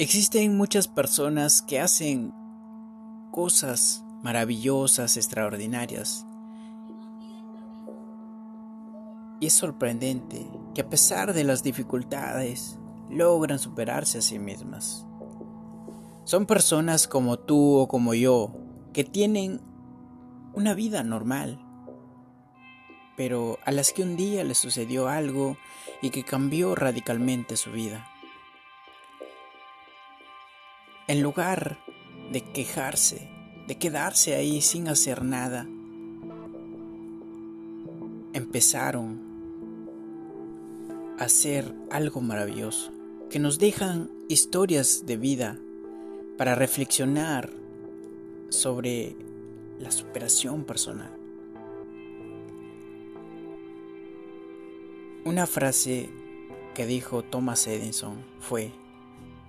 Existen muchas personas que hacen cosas maravillosas, extraordinarias. Y es sorprendente que a pesar de las dificultades logran superarse a sí mismas. Son personas como tú o como yo que tienen una vida normal, pero a las que un día les sucedió algo y que cambió radicalmente su vida. En lugar de quejarse, de quedarse ahí sin hacer nada, empezaron a hacer algo maravilloso, que nos dejan historias de vida para reflexionar sobre la superación personal. Una frase que dijo Thomas Edison fue,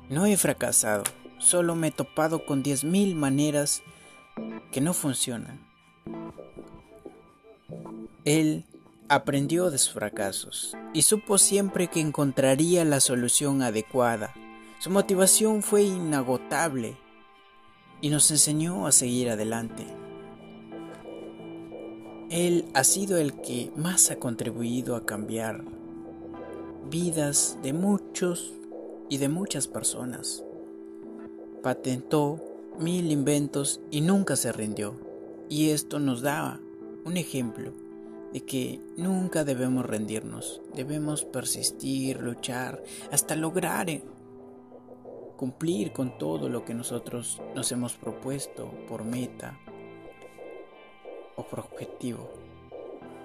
no he fracasado, Solo me he topado con 10.000 maneras que no funcionan. Él aprendió de sus fracasos y supo siempre que encontraría la solución adecuada. Su motivación fue inagotable y nos enseñó a seguir adelante. Él ha sido el que más ha contribuido a cambiar vidas de muchos y de muchas personas patentó mil inventos y nunca se rindió. Y esto nos da un ejemplo de que nunca debemos rendirnos, debemos persistir, luchar, hasta lograr eh, cumplir con todo lo que nosotros nos hemos propuesto por meta o por objetivo.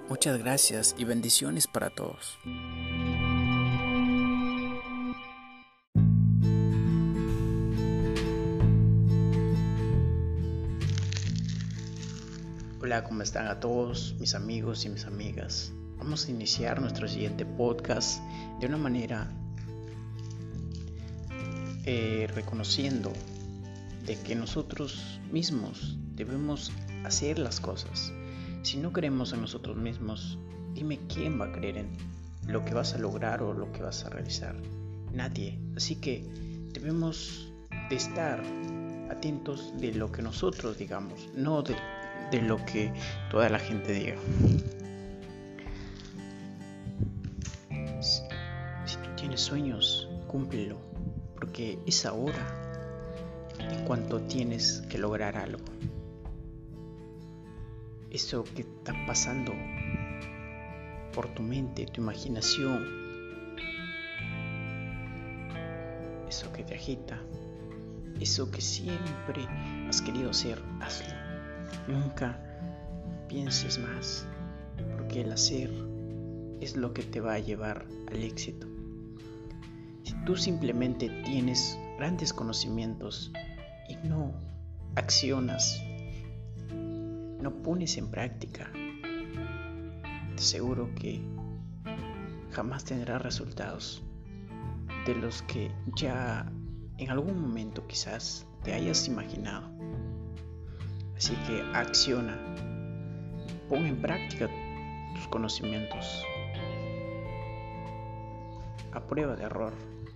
Muchas gracias y bendiciones para todos. Hola, ¿cómo están a todos mis amigos y mis amigas? Vamos a iniciar nuestro siguiente podcast de una manera eh, reconociendo de que nosotros mismos debemos hacer las cosas. Si no creemos en nosotros mismos, dime quién va a creer en lo que vas a lograr o lo que vas a realizar. Nadie. Así que debemos de estar atentos de lo que nosotros digamos, no de de lo que toda la gente diga. Si tú tienes sueños, cúmplelo, porque es ahora en cuanto tienes que lograr algo. Eso que está pasando por tu mente, tu imaginación, eso que te agita, eso que siempre has querido hacer, hazlo. Nunca pienses más, porque el hacer es lo que te va a llevar al éxito. Si tú simplemente tienes grandes conocimientos y no accionas, no pones en práctica, te aseguro que jamás tendrás resultados de los que ya en algún momento quizás te hayas imaginado. Así que acciona, pon en práctica tus conocimientos a prueba de error.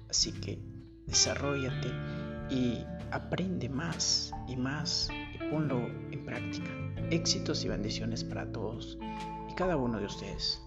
Así que desarrollate y aprende más y más y ponlo en práctica. Éxitos y bendiciones para todos y cada uno de ustedes.